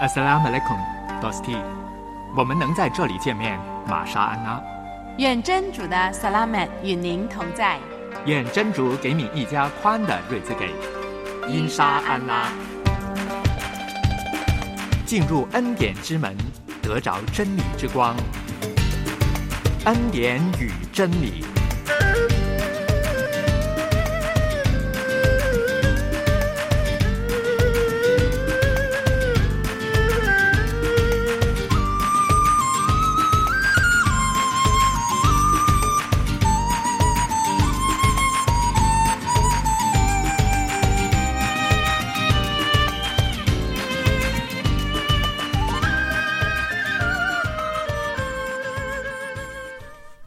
Assalamu alaikum, Dosti。我们能在这里见面，玛莎安娜。愿真主的萨拉曼与您同在。愿真主给你一家宽的瑞兹给。因沙安拉。进入恩典之门，得着真理之光。恩典与真理。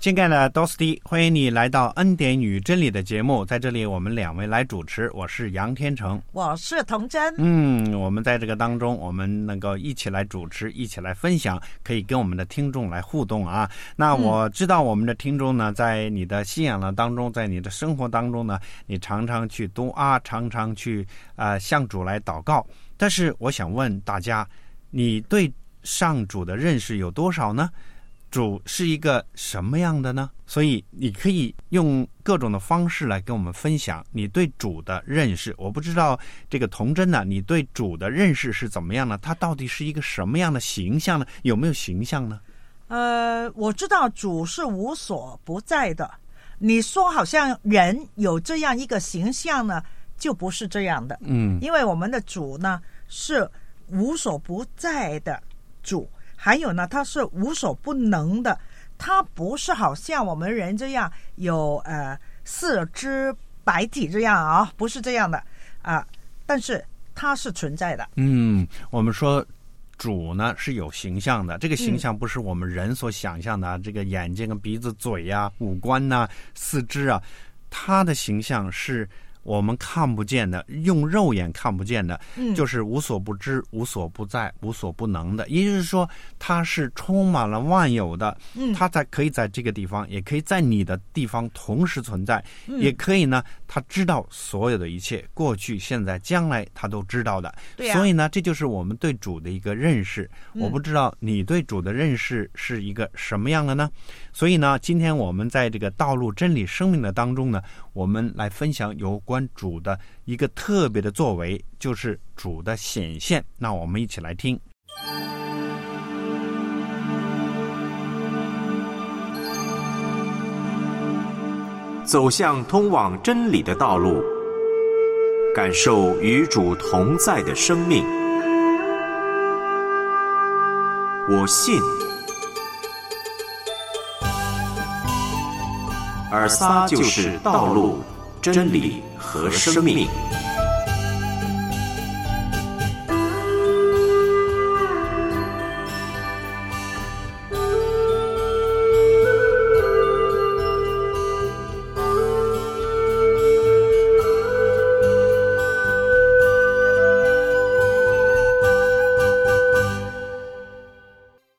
亲爱的 Dosti，欢迎你来到《恩典与真理》的节目，在这里我们两位来主持，我是杨天成，我是童真。嗯，我们在这个当中，我们能够一起来主持，一起来分享，可以跟我们的听众来互动啊。那我知道我们的听众呢，在你的信仰的当中，在你的生活当中呢，你常常去读啊，常常去啊向主来祷告。但是我想问大家，你对上主的认识有多少呢？主是一个什么样的呢？所以你可以用各种的方式来跟我们分享你对主的认识。我不知道这个童真呢，你对主的认识是怎么样呢？他到底是一个什么样的形象呢？有没有形象呢？呃，我知道主是无所不在的。你说好像人有这样一个形象呢，就不是这样的。嗯，因为我们的主呢是无所不在的主。还有呢，他是无所不能的，他不是好像我们人这样有呃四肢百体这样啊，不是这样的啊，但是他是存在的。嗯，我们说主呢是有形象的，这个形象不是我们人所想象的，这个眼睛、鼻子、嘴呀、五官呐、四肢啊，他的形象是。我们看不见的，用肉眼看不见的，就是无所不知、无所不在、无所不能的。也就是说，它是充满了万有的。嗯，它在可以在这个地方，也可以在你的地方同时存在。也可以呢，他知道所有的一切，过去、现在、将来，他都知道的。对所以呢，这就是我们对主的一个认识。我不知道你对主的认识是一个什么样的呢？所以呢，今天我们在这个道路真理生命的当中呢，我们来分享有关。主的一个特别的作为，就是主的显现。那我们一起来听，走向通往真理的道路，感受与主同在的生命。我信。尔撒就是道路。真理和生命。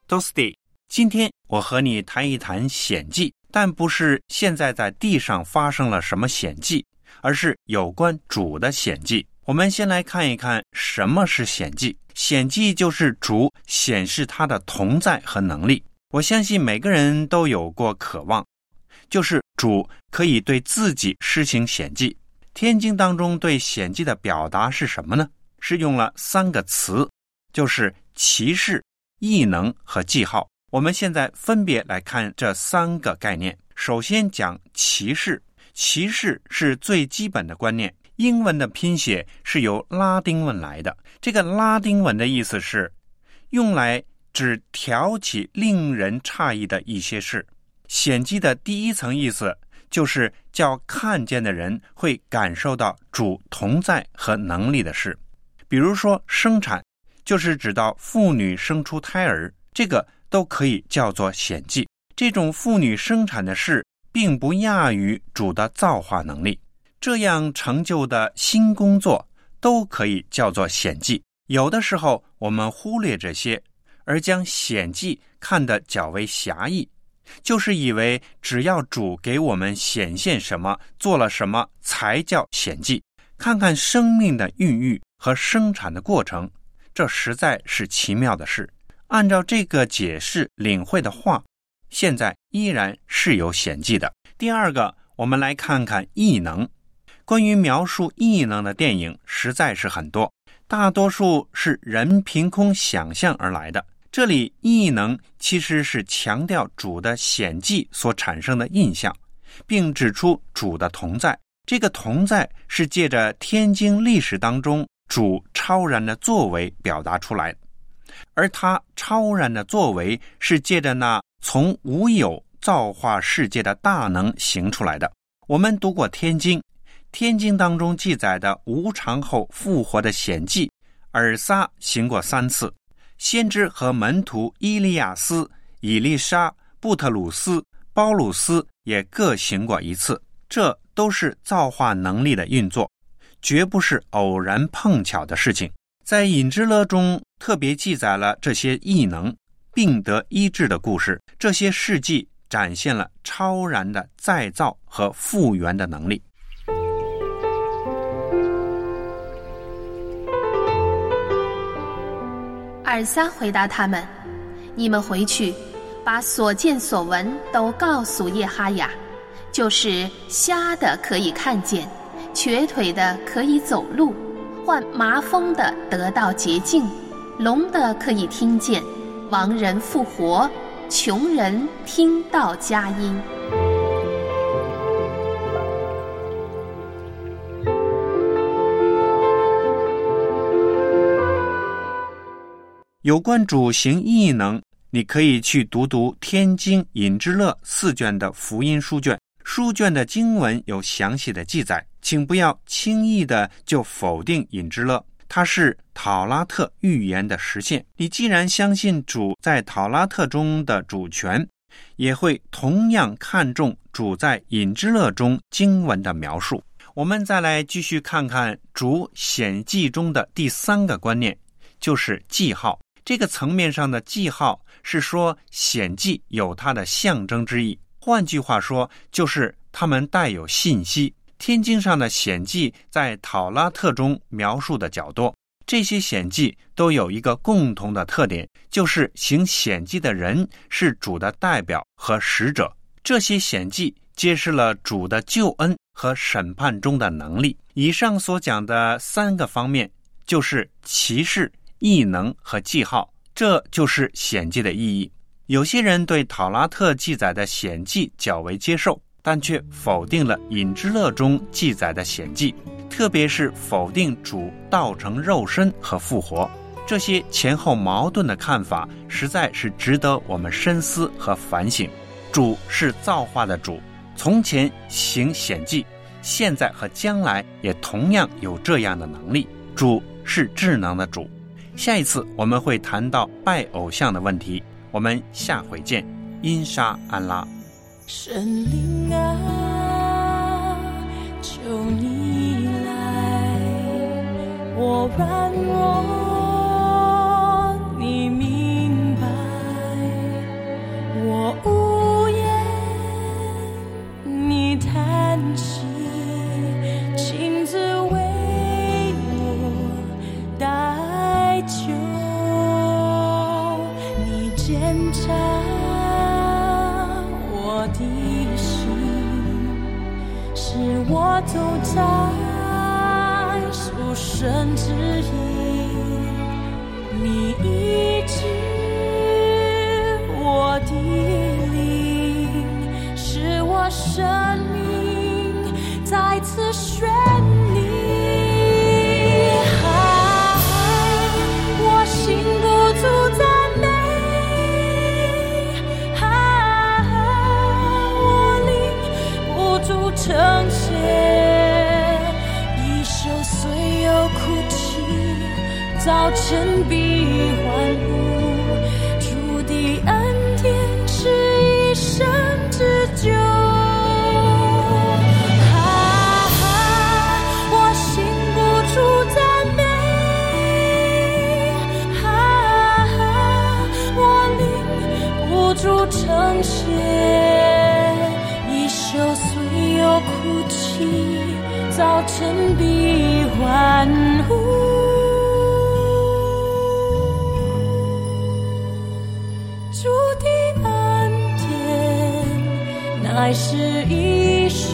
Dosti，今天我和你谈一谈险记。但不是现在在地上发生了什么险迹，而是有关主的险迹。我们先来看一看什么是险迹。险迹就是主显示他的同在和能力。我相信每个人都有过渴望，就是主可以对自己施行险迹。天经当中对险迹的表达是什么呢？是用了三个词，就是歧视、异能和记号。我们现在分别来看这三个概念。首先讲歧视，歧视是最基本的观念。英文的拼写是由拉丁文来的。这个拉丁文的意思是用来指挑起令人诧异的一些事。显迹的第一层意思就是叫看见的人会感受到主同在和能力的事。比如说生产，就是指到妇女生出胎儿，这个。都可以叫做显迹。这种妇女生产的事，并不亚于主的造化能力。这样成就的新工作，都可以叫做显迹。有的时候，我们忽略这些，而将显迹看得较为狭义，就是以为只要主给我们显现什么，做了什么，才叫显迹。看看生命的孕育和生产的过程，这实在是奇妙的事。按照这个解释领会的话，现在依然是有显迹的。第二个，我们来看看异能。关于描述异能的电影实在是很多，大多数是人凭空想象而来的。这里异能其实是强调主的显迹所产生的印象，并指出主的同在。这个同在是借着天经历史当中主超然的作为表达出来，而他超然的作为是借着那从无有造化世界的大能行出来的。我们读过《天经》，《天经》当中记载的无常后复活的显迹，尔撒行过三次，先知和门徒伊利亚斯、以利沙、布特鲁斯、包鲁斯也各行过一次。这都是造化能力的运作，绝不是偶然碰巧的事情。在《隐之乐》中特别记载了这些异能、病得医治的故事。这些事迹展现了超然的再造和复原的能力。尔撒回答他们：“你们回去，把所见所闻都告诉叶哈雅。”就是瞎的可以看见，瘸腿的可以走路，患麻风的得到洁净，聋的可以听见，亡人复活，穷人听到佳音。有关主行异能，你可以去读读《天经引之乐》四卷的福音书卷。书卷的经文有详细的记载，请不要轻易的就否定隐之乐，它是讨拉特预言的实现。你既然相信主在讨拉特中的主权，也会同样看重主在隐之乐中经文的描述。我们再来继续看看主显记中的第三个观念，就是记号。这个层面上的记号是说显记有它的象征之意。换句话说，就是他们带有信息。天经上的显迹在讨拉特中描述的较多，这些显迹都有一个共同的特点，就是行显迹的人是主的代表和使者。这些显迹揭示了主的救恩和审判中的能力。以上所讲的三个方面，就是骑士、异能和记号，这就是显迹的意义。有些人对塔拉特记载的显迹较为接受，但却否定了隐之乐中记载的显迹，特别是否定主道成肉身和复活。这些前后矛盾的看法，实在是值得我们深思和反省。主是造化的主，从前行显迹，现在和将来也同样有这样的能力。主是智能的主。下一次我们会谈到拜偶像的问题。我们下回见，因沙安拉。神灵啊，求你来，我软弱，走在树神之意。你医治我的灵，使我生命再次宣早晨必欢呼。主的恩典是一生之久。啊，我心不住赞美，啊，我灵不住称谢，一宿虽有哭泣，早晨必欢呼。主的恩典乃是一生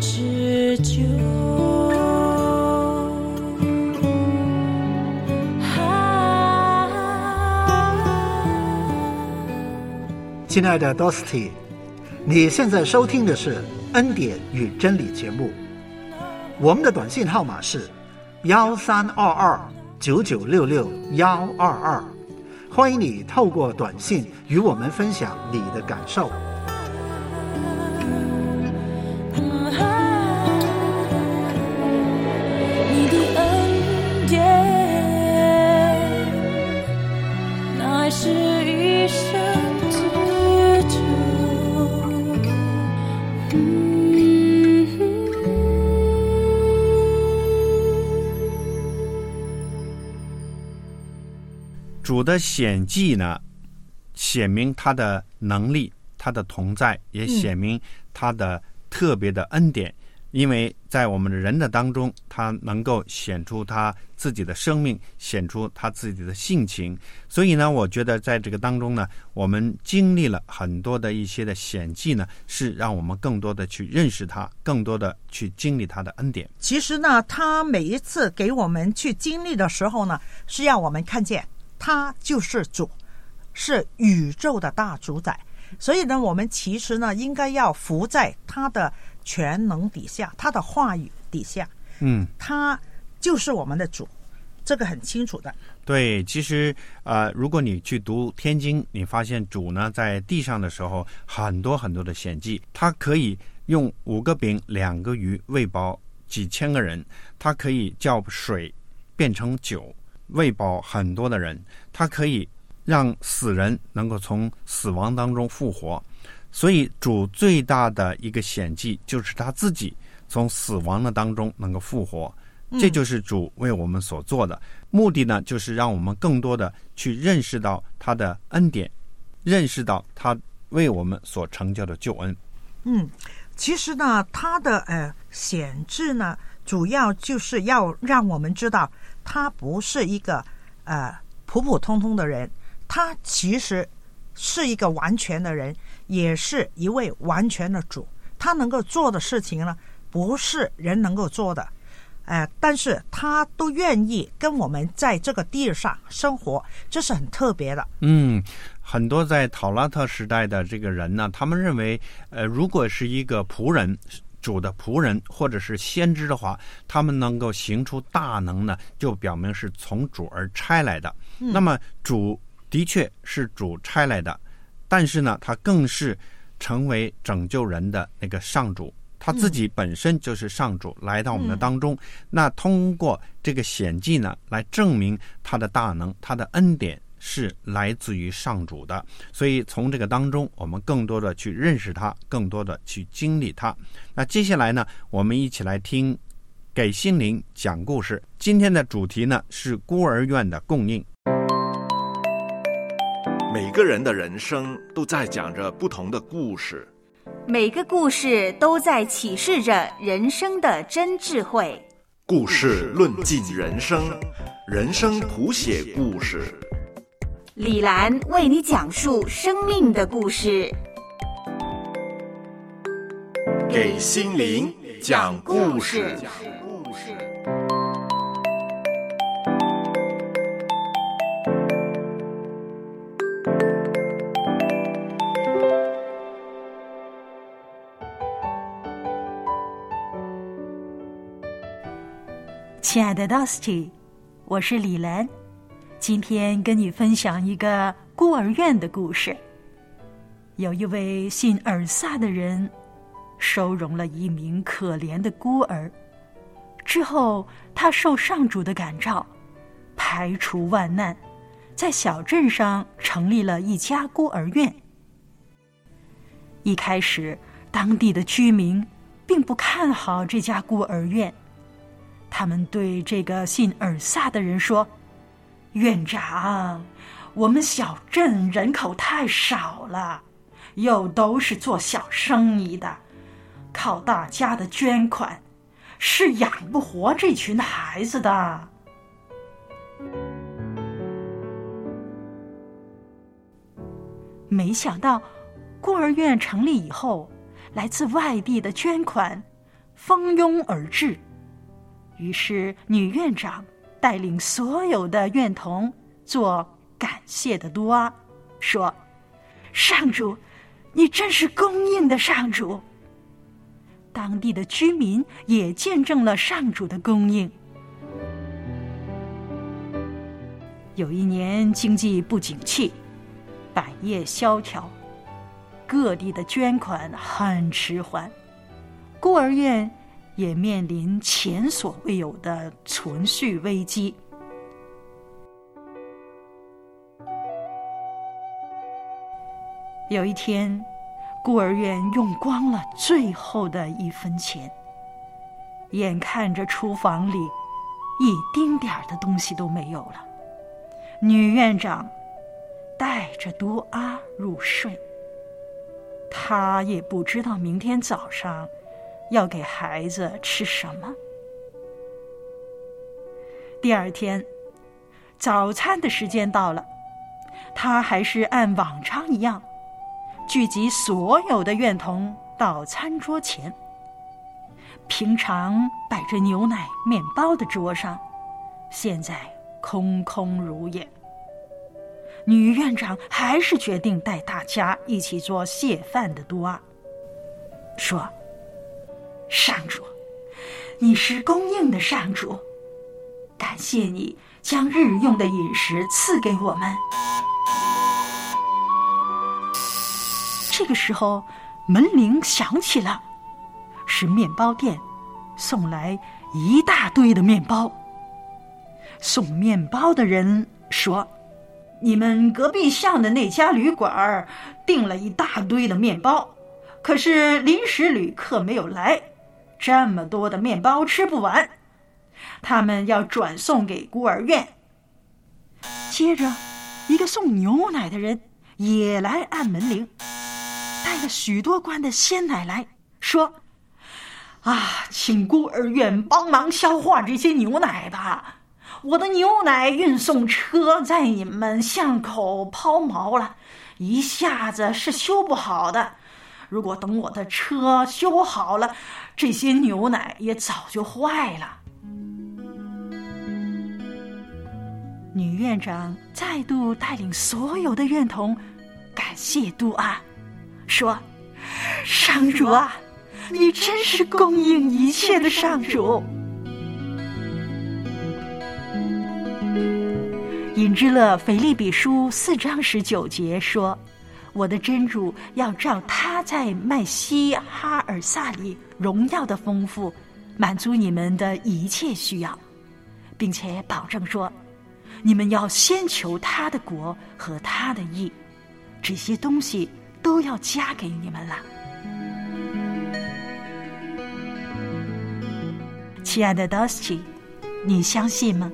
之久。啊！亲爱的 Dosty，你现在收听的是《恩典与真理》节目。我们的短信号码是幺三二二九九六六幺二二。欢迎你透过短信与我们分享你的感受。主的显迹呢，显明他的能力，他的同在，也显明他的特别的恩典。因为在我们的人的当中，他能够显出他自己的生命，显出他自己的性情。所以呢，我觉得在这个当中呢，我们经历了很多的一些的显迹呢，是让我们更多的去认识他，更多的去经历他的恩典。其实呢，他每一次给我们去经历的时候呢，是让我们看见他就是主，是宇宙的大主宰。所以呢，我们其实呢，应该要服在他的全能底下，他的话语底下。嗯，他就是我们的主，这个很清楚的。对，其实呃，如果你去读天经，你发现主呢在地上的时候，很多很多的显迹，他可以用五个饼、两个鱼喂饱几千个人，他可以叫水变成酒，喂饱很多的人，他可以让死人能够从死亡当中复活。所以主最大的一个显迹就是他自己从死亡的当中能够复活。这就是主为我们所做的目的呢，就是让我们更多的去认识到他的恩典，认识到他为我们所成就的救恩。嗯，其实呢，他的呃显制呢，主要就是要让我们知道，他不是一个呃普普通通的人，他其实是一个完全的人，也是一位完全的主。他能够做的事情呢，不是人能够做的。呃，但是他都愿意跟我们在这个地上生活，这是很特别的。嗯，很多在讨拉特时代的这个人呢，他们认为，呃，如果是一个仆人。主的仆人或者是先知的话，他们能够行出大能呢，就表明是从主而差来的。那么主的确是主差来的，但是呢，他更是成为拯救人的那个上主，他自己本身就是上主来到我们的当中。那通过这个显迹呢，来证明他的大能，他的恩典。是来自于上主的，所以从这个当中，我们更多的去认识他，更多的去经历他。那接下来呢，我们一起来听给心灵讲故事。今天的主题呢是孤儿院的供应。每个人的人生都在讲着不同的故事，每个故事都在启示着人生的真智慧。故事论尽人生，人生谱写故事。李兰为你讲述生命的故事，给心灵讲故事。亲爱的 Dusty，我是李兰。今天跟你分享一个孤儿院的故事。有一位姓尔萨的人，收容了一名可怜的孤儿。之后，他受上主的感召，排除万难，在小镇上成立了一家孤儿院。一开始，当地的居民并不看好这家孤儿院，他们对这个姓尔萨的人说。院长，我们小镇人口太少了，又都是做小生意的，靠大家的捐款是养不活这群孩子的。没想到，孤儿院成立以后，来自外地的捐款蜂拥而至，于是女院长。带领所有的院童做感谢的多，说：“上主，你真是供应的上主。”当地的居民也见证了上主的供应。有一年经济不景气，百业萧条，各地的捐款很迟缓，孤儿院也面临前所未有的存续危机。有一天，孤儿院用光了最后的一分钱，眼看着厨房里一丁点儿的东西都没有了。女院长带着多阿入睡，她也不知道明天早上要给孩子吃什么。第二天早餐的时间到了，他还是按往常一样聚集所有的院童到餐桌前。平常摆着牛奶、面包的桌上，现在。空空如也。女院长还是决定带大家一起做谢饭的多啊，说：“上主，你是供应的上主，感谢你将日用的饮食赐给我们。”这个时候，门铃响起了，是面包店送来一大堆的面包。送面包的人说：“你们隔壁巷的那家旅馆订了一大堆的面包，可是临时旅客没有来，这么多的面包吃不完，他们要转送给孤儿院。”接着，一个送牛奶的人也来按门铃，带了许多罐的鲜奶来说：“啊，请孤儿院帮忙消化这些牛奶吧。”我的牛奶运送车在你们巷口抛锚了，一下子是修不好的。如果等我的车修好了，这些牛奶也早就坏了。女院长再度带领所有的院童感谢杜阿，说：“上主啊，你真是供应一切的上主。”尹之乐腓利比书四章十九节说：“我的真主要照他在麦西哈尔萨里荣耀的丰富，满足你们的一切需要，并且保证说，你们要先求他的国和他的义，这些东西都要加给你们了。”亲爱的 Dusty，你相信吗？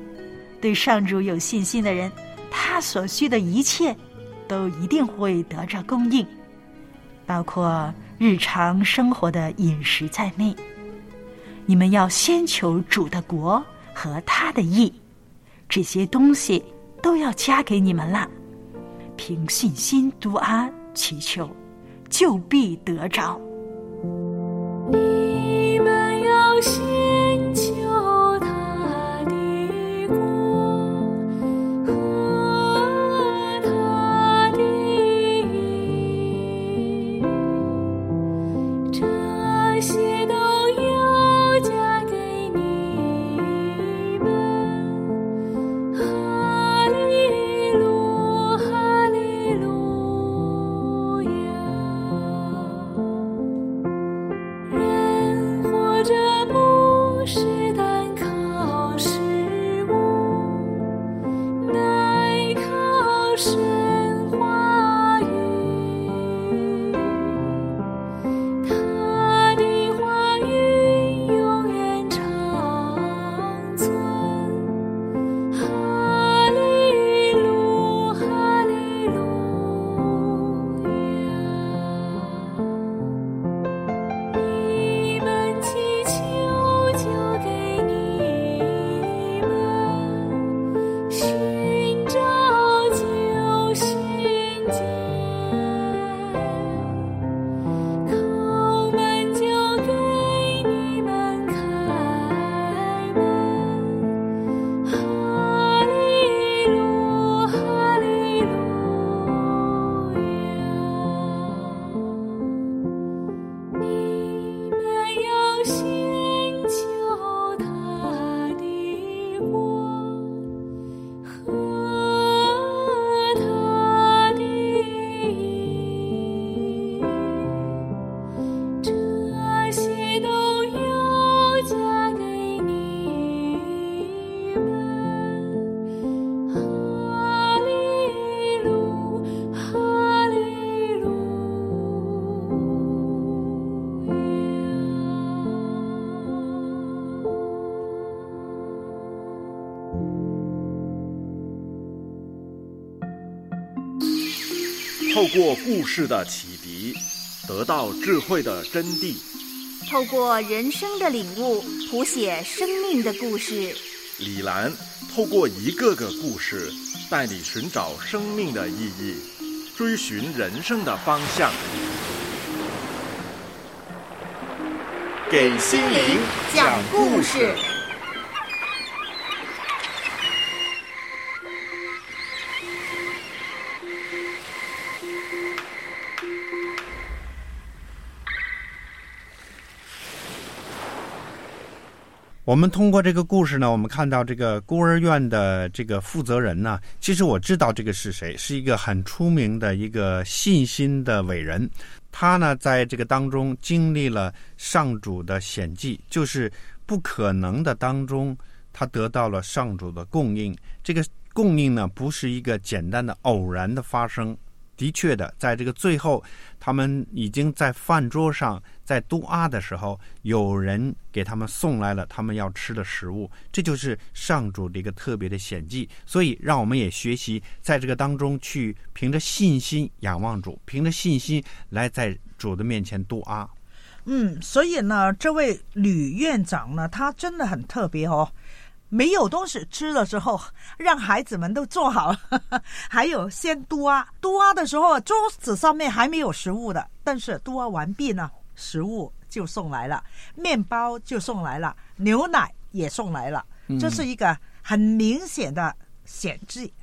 对上主有信心的人，他所需的一切都一定会得着供应，包括日常生活的饮食在内。你们要先求主的国和他的义，这些东西都要加给你们了。凭信心读阿祈求，就必得着。透过故事的启迪，得到智慧的真谛。透过人生的领悟，谱写生命的故事。李兰透过一个个故事，带你寻找生命的意义，追寻人生的方向。给心灵讲故事。我们通过这个故事呢，我们看到这个孤儿院的这个负责人呢，其实我知道这个是谁，是一个很出名的一个信心的伟人。他呢，在这个当中经历了上主的险迹，就是不可能的当中，他得到了上主的供应。这个供应呢，不是一个简单的偶然的发生。的确的，在这个最后，他们已经在饭桌上，在都阿的时候，有人给他们送来了他们要吃的食物，这就是上主的一个特别的显迹。所以，让我们也学习在这个当中去凭着信心仰望主，凭着信心来在主的面前都阿。嗯，所以呢，这位吕院长呢，他真的很特别哦。没有东西吃的时候，让孩子们都做好了。还有先嘟啊，嘟啊的时候，桌子上面还没有食物的，但是嘟啊完毕呢，食物就送来了，面包就送来了，牛奶也送来了。这是一个很明显的显迹。嗯，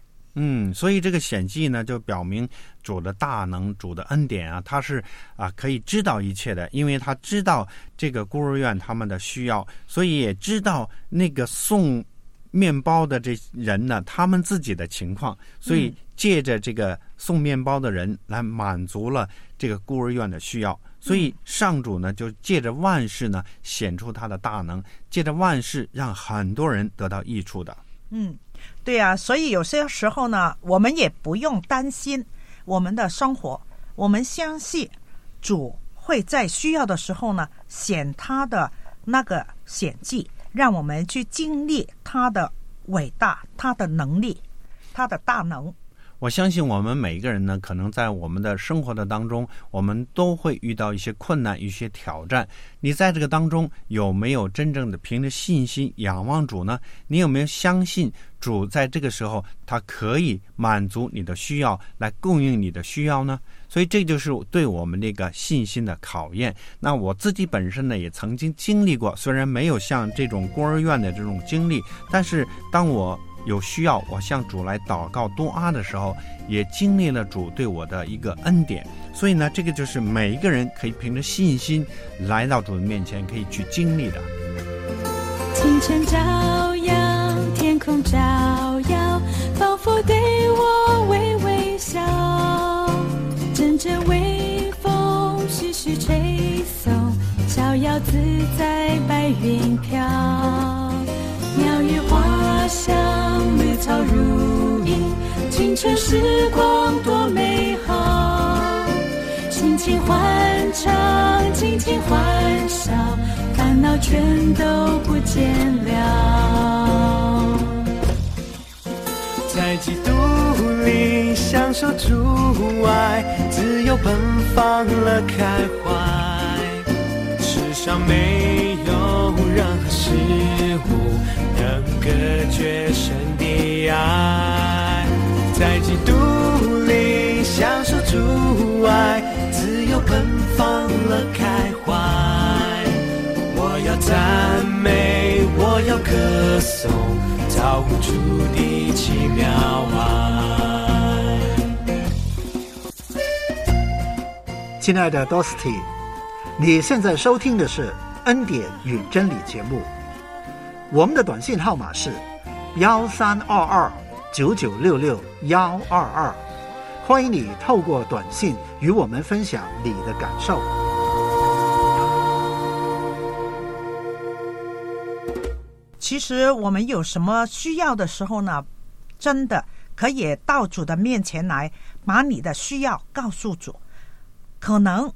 所以这个显迹呢，就表明主的大能、主的恩典啊，他是啊可以知道一切的，因为他知道这个孤儿院他们的需要，所以也知道那个送面包的这人呢，他们自己的情况，所以借着这个送面包的人来满足了这个孤儿院的需要，所以上主呢就借着万事呢显出他的大能，借着万事让很多人得到益处的。嗯。对呀，所以有些时候呢，我们也不用担心我们的生活。我们相信主会在需要的时候呢显他的那个显迹，让我们去经历他的伟大、他的能力、他的大能。我相信我们每一个人呢，可能在我们的生活的当中，我们都会遇到一些困难、一些挑战。你在这个当中有没有真正的凭着信心仰望主呢？你有没有相信主在这个时候他可以满足你的需要，来供应你的需要呢？所以这就是对我们那个信心的考验。那我自己本身呢，也曾经经历过，虽然没有像这种孤儿院的这种经历，但是当我。有需要，我向主来祷告多阿的时候，也经历了主对我的一个恩典。所以呢，这个就是每一个人可以凭着信心来到主的面前，可以去经历的。清晨照耀，天空照耀，仿佛对我微微笑。阵阵微风徐徐吹送，逍遥自在，白云飘。如影，青春时光多美好。尽情欢唱，尽情欢笑，烦恼全都不见了。在基督里享受主爱，自由奔放了开怀，世上没有任何事物。能隔绝神爱，在基督里享受主爱，自由奔放了开怀。我要赞美，我要歌颂，造物主的奇妙爱。亲爱的 Dosty，你现在收听的是恩典与真理节目。我们的短信号码是幺三二二九九六六幺二二，欢迎你透过短信与我们分享你的感受。其实我们有什么需要的时候呢？真的可以到主的面前来，把你的需要告诉主。可能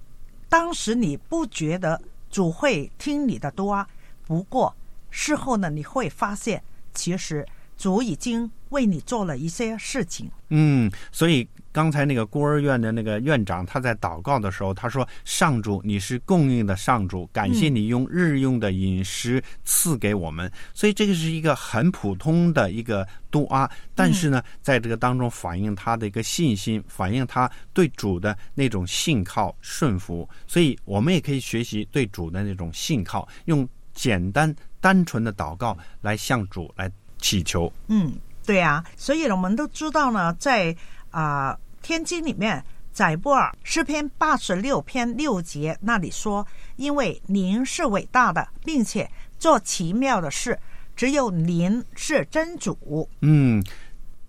当时你不觉得主会听你的多，不过。事后呢，你会发现，其实主已经为你做了一些事情。嗯，所以刚才那个孤儿院的那个院长，他在祷告的时候，他说：“上主，你是供应的上主，感谢你用日用的饮食赐给我们。所以这个是一个很普通的一个杜阿，但是呢，在这个当中反映他的一个信心，反映他对主的那种信靠顺服。所以我们也可以学习对主的那种信靠，用简单单纯的祷告来向主来祈求。嗯，对啊，所以我们都知道呢，在啊、天经里面，载波尔诗篇八十六篇六节那里说：“因为您是伟大的，并且做奇妙的事，只有您是真主。嗯，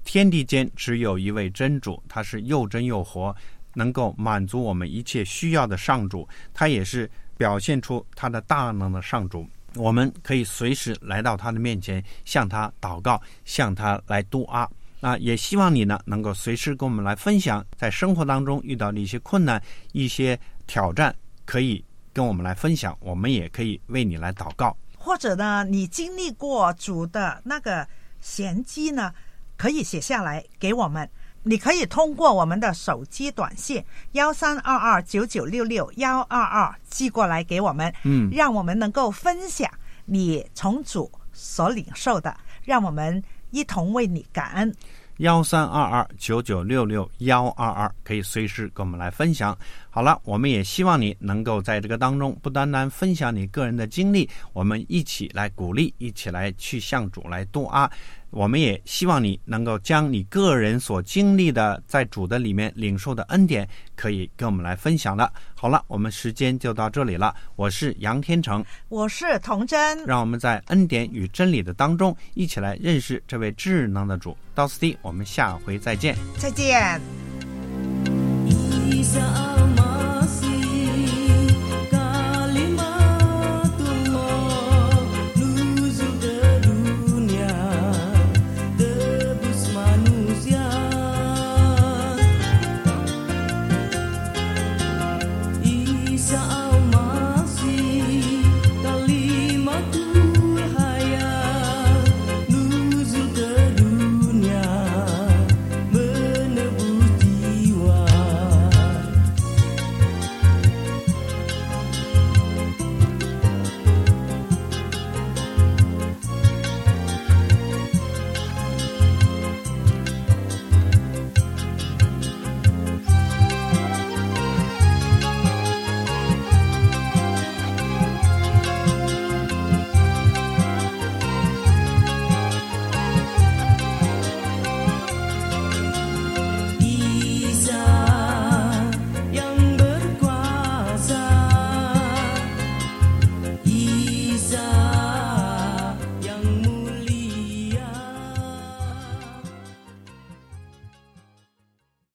天地间只有一位真主，他是又真又活，能够满足我们一切需要的上主，他也是表现出他的大能的上主。我们可以随时来到他的面前，向他祷告，向他来督阿。啊，也希望你呢能够随时跟我们来分享，在生活当中遇到的一些困难、一些挑战，可以跟我们来分享，我们也可以为你来祷告。或者呢，你经历过主的那个玄机呢，可以写下来给我们。你可以通过我们的手机短信幺三二二九九六六幺二二寄过来给我们，嗯让我们能够分享你从主所领受的，让我们一同为你感恩。幺三二二九九六六幺二二，可以随时跟我们来分享。好了，我们也希望你能够在这个当中，不单单分享你个人的经历，我们一起来鼓励，一起来去向主来度阿。我们也希望你能够将你个人所经历的，在主的里面领受的恩典，可以跟我们来分享了。好了，我们时间就到这里了。我是杨天成，我是童真，让我们在恩典与真理的当中，一起来认识这位智能的主。到此地，我们下回再见。再见。